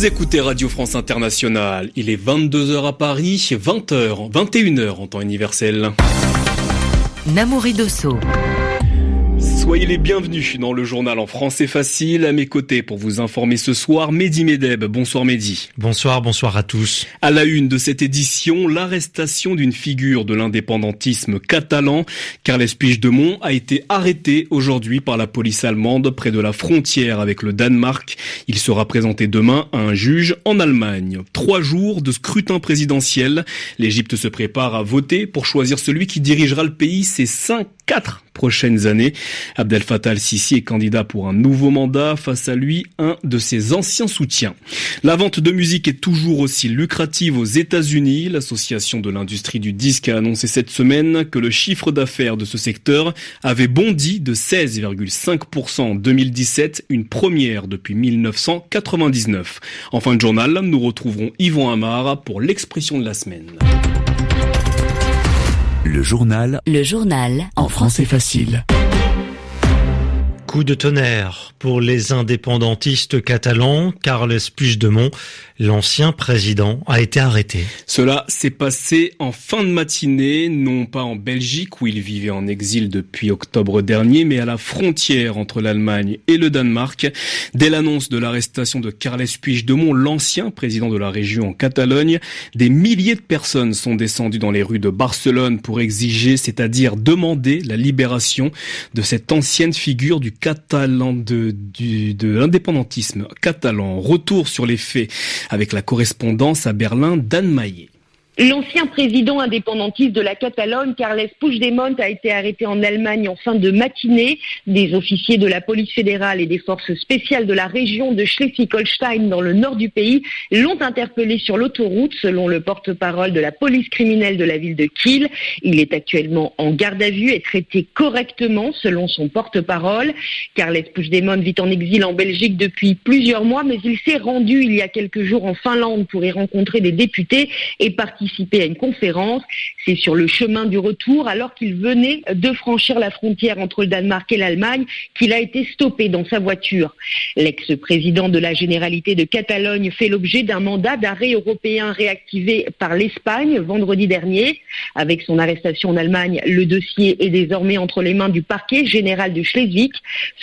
Vous écoutez Radio France Internationale. Il est 22h à Paris, 20h, 21h en temps universel. Namouri Dosso. Soyez les bienvenus dans le journal en français facile. À mes côtés pour vous informer ce soir, Mehdi Medeb. Bonsoir Mehdi. Bonsoir, bonsoir à tous. À la une de cette édition, l'arrestation d'une figure de l'indépendantisme catalan. Carles Puigdemont a été arrêté aujourd'hui par la police allemande près de la frontière avec le Danemark. Il sera présenté demain à un juge en Allemagne. Trois jours de scrutin présidentiel. L'Égypte se prépare à voter pour choisir celui qui dirigera le pays ces cinq, quatre prochaines années. Abdel Fattah al-Sisi est candidat pour un nouveau mandat. Face à lui, un de ses anciens soutiens. La vente de musique est toujours aussi lucrative aux États-Unis. L'association de l'industrie du disque a annoncé cette semaine que le chiffre d'affaires de ce secteur avait bondi de 16,5% en 2017, une première depuis 1999. En fin de journal, nous retrouverons Yvon Amar pour l'expression de la semaine. Le journal. Le journal. En français facile. Coup de tonnerre pour les indépendantistes catalans. Carles Puigdemont, l'ancien président, a été arrêté. Cela s'est passé en fin de matinée, non pas en Belgique où il vivait en exil depuis octobre dernier, mais à la frontière entre l'Allemagne et le Danemark. Dès l'annonce de l'arrestation de Carles Puigdemont, l'ancien président de la région en Catalogne, des milliers de personnes sont descendues dans les rues de Barcelone pour exiger, c'est-à-dire demander la libération de cette ancienne figure du catalan de, l'indépendantisme catalan. Retour sur les faits avec la correspondance à Berlin d'Anne Maillet. L'ancien président indépendantiste de la Catalogne, Carles Puigdemont, a été arrêté en Allemagne en fin de matinée. Des officiers de la police fédérale et des forces spéciales de la région de Schleswig-Holstein dans le nord du pays l'ont interpellé sur l'autoroute, selon le porte-parole de la police criminelle de la ville de Kiel. Il est actuellement en garde à vue et traité correctement, selon son porte-parole. Carles Puigdemont vit en exil en Belgique depuis plusieurs mois, mais il s'est rendu il y a quelques jours en Finlande pour y rencontrer des députés et participer à une conférence. C'est sur le chemin du retour, alors qu'il venait de franchir la frontière entre le Danemark et l'Allemagne, qu'il a été stoppé dans sa voiture. L'ex-président de la Généralité de Catalogne fait l'objet d'un mandat d'arrêt européen réactivé par l'Espagne vendredi dernier. Avec son arrestation en Allemagne, le dossier est désormais entre les mains du parquet général de Schleswig.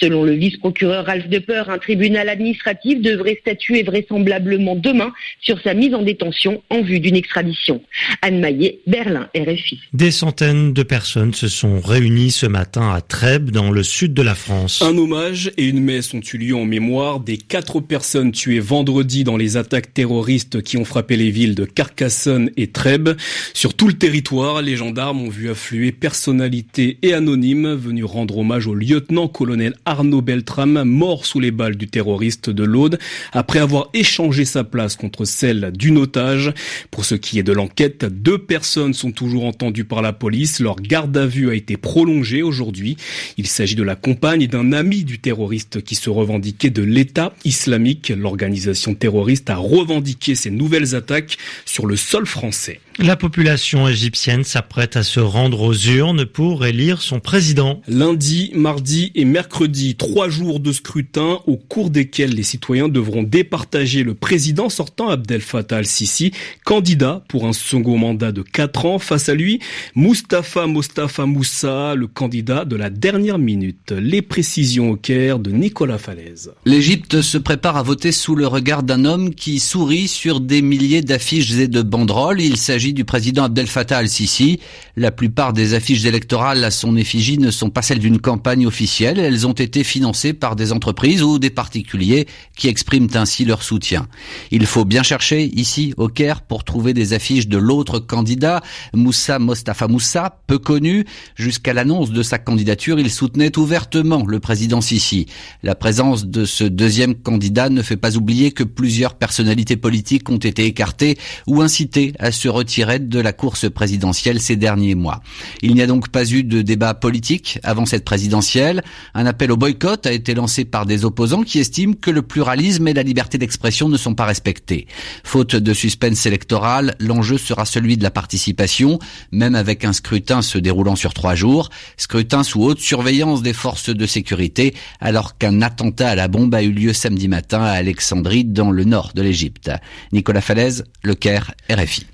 Selon le vice-procureur Ralph Depper, un tribunal administratif devrait statuer vraisemblablement demain sur sa mise en détention en vue d'une extradition. Anne Maillet, Berlin, RFI. Des centaines de personnes se sont réunies ce matin à Trèbes, dans le sud de la France. Un hommage et une messe ont eu lieu en mémoire des quatre personnes tuées vendredi dans les attaques terroristes qui ont frappé les villes de Carcassonne et Trèbes. Sur tout le territoire, les gendarmes ont vu affluer personnalités et anonymes venus rendre hommage au lieutenant-colonel Arnaud Beltrame, mort sous les balles du terroriste de l'Aude, après avoir échangé sa place contre celle d'une otage. Pour ce qui est de l'enquête, deux personnes sont toujours entendues par la police. Leur garde à vue a été prolongée aujourd'hui. Il s'agit de la compagne d'un ami du terroriste qui se revendiquait de l'État islamique. L'organisation terroriste a revendiqué ces nouvelles attaques sur le sol français. La population égyptienne s'apprête à se rendre aux urnes pour élire son président. Lundi, mardi et mercredi, trois jours de scrutin au cours desquels les citoyens devront départager le président sortant Abdel Fattah al-Sisi, candidat pour un second mandat de quatre ans. Face à lui, Mustafa Mostafa Moussa, le candidat de la dernière minute. Les précisions au Caire de Nicolas Falaise. L'Égypte se prépare à voter sous le regard d'un homme qui sourit sur des milliers d'affiches et de banderoles. Il s'agit du président Abdel Fattah al-Sisi. La plupart des affiches électorales à son effigie ne sont pas celles d'une campagne officielle. Elles ont été financées par des entreprises ou des particuliers qui expriment ainsi leur soutien. Il faut bien chercher ici au Caire pour trouver des affiches de l'autre candidat, Moussa Mostafa Moussa, peu connu. Jusqu'à l'annonce de sa candidature, il soutenait ouvertement le président Sisi. La présence de ce deuxième candidat ne fait pas oublier que plusieurs personnalités politiques ont été écartées ou incitées à se retirer de la course présidentielle ces derniers mois. Il n'y a donc pas eu de débat politique avant cette présidentielle. Un appel au boycott a été lancé par des opposants qui estiment que le pluralisme et la liberté d'expression ne sont pas respectés. Faute de suspense électoral, l'enjeu sera celui de la participation, même avec un scrutin se déroulant sur trois jours, scrutin sous haute surveillance des forces de sécurité, alors qu'un attentat à la bombe a eu lieu samedi matin à Alexandrie, dans le nord de l'Égypte. Nicolas Falaise, Le Caire, RFI.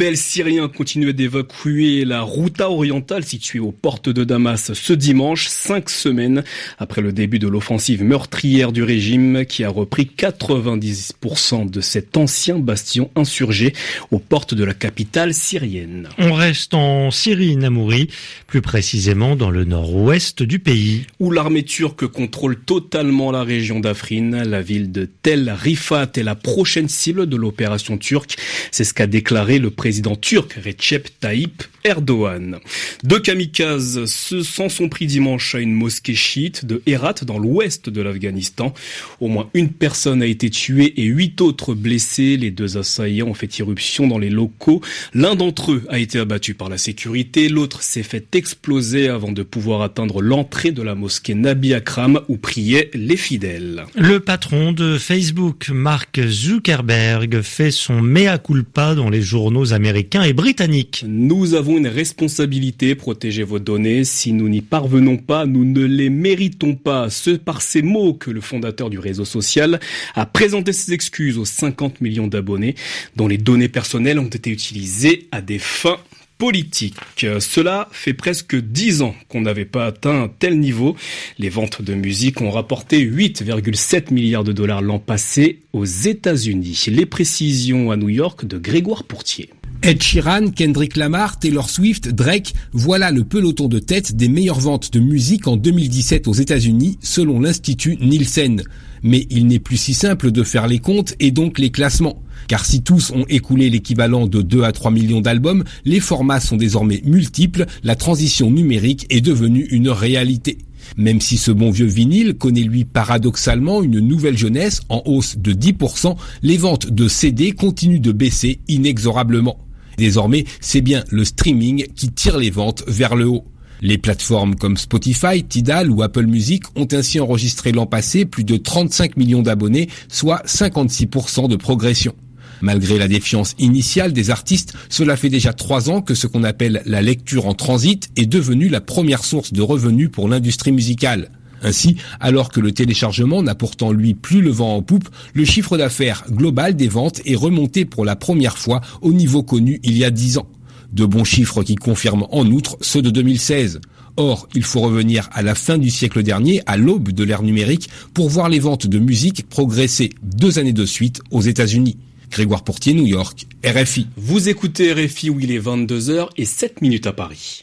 Rebelles syriens continuent d'évacuer la Routa orientale située aux portes de Damas ce dimanche, cinq semaines après le début de l'offensive meurtrière du régime qui a repris 90% de cet ancien bastion insurgé aux portes de la capitale syrienne. On reste en Syrie, Namouri, plus précisément dans le nord-ouest du pays. Où l'armée turque contrôle totalement la région d'Afrin, la ville de Tel Rifat est la prochaine cible de l'opération turque. C'est ce qu'a déclaré le président turc Recep Tayyip Erdogan. Deux kamikazes s'en sont pris dimanche à une mosquée chiite de Herat dans l'ouest de l'Afghanistan. Au moins une personne a été tuée et huit autres blessés. Les deux assaillants ont fait irruption dans les locaux. L'un d'entre eux a été abattu par la sécurité, l'autre s'est fait exploser avant de pouvoir atteindre l'entrée de la mosquée Nabi Akram où priaient les fidèles. Le patron de Facebook, Mark Zuckerberg, fait son mea culpa dans les journaux américains et britanniques. Nous avons une responsabilité, protéger vos données. Si nous n'y parvenons pas, nous ne les méritons pas. Ce par ces mots que le fondateur du réseau social a présenté ses excuses aux 50 millions d'abonnés dont les données personnelles ont été utilisées à des fins politiques. Cela fait presque dix ans qu'on n'avait pas atteint un tel niveau. Les ventes de musique ont rapporté 8,7 milliards de dollars l'an passé aux États-Unis. Les précisions à New York de Grégoire Pourtier. Ed Sheeran, Kendrick Lamar, Taylor Swift, Drake, voilà le peloton de tête des meilleures ventes de musique en 2017 aux États-Unis selon l'Institut Nielsen. Mais il n'est plus si simple de faire les comptes et donc les classements. Car si tous ont écoulé l'équivalent de 2 à 3 millions d'albums, les formats sont désormais multiples, la transition numérique est devenue une réalité. Même si ce bon vieux vinyle connaît lui paradoxalement une nouvelle jeunesse en hausse de 10%, les ventes de CD continuent de baisser inexorablement. Désormais, c'est bien le streaming qui tire les ventes vers le haut. Les plateformes comme Spotify, Tidal ou Apple Music ont ainsi enregistré l'an passé plus de 35 millions d'abonnés, soit 56% de progression. Malgré la défiance initiale des artistes, cela fait déjà trois ans que ce qu'on appelle la lecture en transit est devenu la première source de revenus pour l'industrie musicale. Ainsi, alors que le téléchargement n'a pourtant lui plus le vent en poupe, le chiffre d'affaires global des ventes est remonté pour la première fois au niveau connu il y a dix ans. De bons chiffres qui confirment en outre ceux de 2016. Or, il faut revenir à la fin du siècle dernier, à l'aube de l'ère numérique, pour voir les ventes de musique progresser deux années de suite aux États-Unis. Grégoire Portier, New York, RFI. Vous écoutez RFI où il est 22h et 7 minutes à Paris.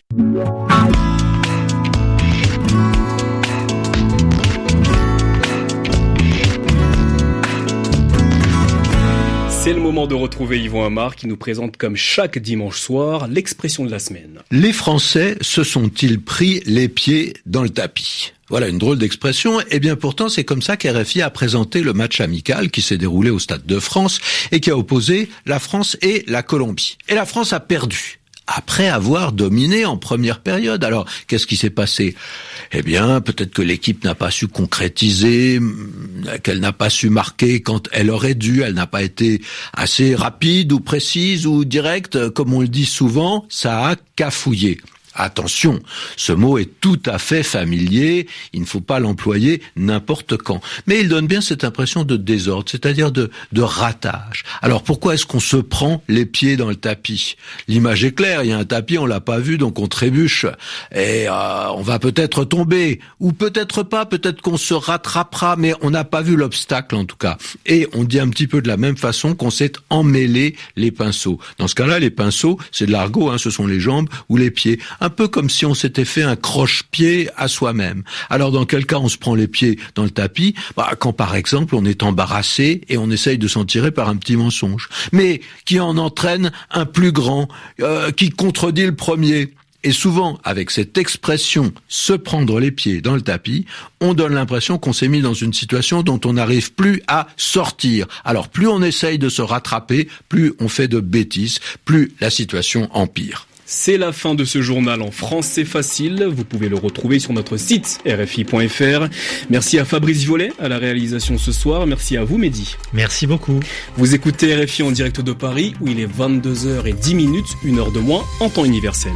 C'est le moment de retrouver Yvon Amar qui nous présente comme chaque dimanche soir l'expression de la semaine. Les Français se sont-ils pris les pieds dans le tapis? Voilà une drôle d'expression. Et eh bien pourtant, c'est comme ça qu'RFI a présenté le match amical qui s'est déroulé au Stade de France et qui a opposé la France et la Colombie. Et la France a perdu après avoir dominé en première période. Alors, qu'est-ce qui s'est passé? Eh bien, peut-être que l'équipe n'a pas su concrétiser, qu'elle n'a pas su marquer quand elle aurait dû, elle n'a pas été assez rapide ou précise ou directe, comme on le dit souvent, ça a cafouillé. Attention, ce mot est tout à fait familier, il ne faut pas l'employer n'importe quand. Mais il donne bien cette impression de désordre, c'est-à-dire de, de ratage. Alors pourquoi est-ce qu'on se prend les pieds dans le tapis? L'image est claire, il y a un tapis, on l'a pas vu, donc on trébuche. Et euh, on va peut-être tomber, ou peut-être pas, peut-être qu'on se rattrapera, mais on n'a pas vu l'obstacle en tout cas. Et on dit un petit peu de la même façon qu'on s'est emmêlé les pinceaux. Dans ce cas-là, les pinceaux, c'est de l'argot, hein, ce sont les jambes ou les pieds peu comme si on s'était fait un croche-pied à soi-même. Alors dans quel cas on se prend les pieds dans le tapis? Bah, Quand par exemple on est embarrassé et on essaye de s'en tirer par un petit mensonge, mais qui en entraîne un plus grand, euh, qui contredit le premier. Et souvent, avec cette expression se prendre les pieds dans le tapis, on donne l'impression qu'on s'est mis dans une situation dont on n'arrive plus à sortir. Alors plus on essaye de se rattraper, plus on fait de bêtises, plus la situation empire. C'est la fin de ce journal en français facile. Vous pouvez le retrouver sur notre site rfi.fr. Merci à Fabrice Violet à la réalisation ce soir. Merci à vous, Mehdi. Merci beaucoup. Vous écoutez RFI en direct de Paris où il est 22h10 minutes, une heure de moins en temps universel.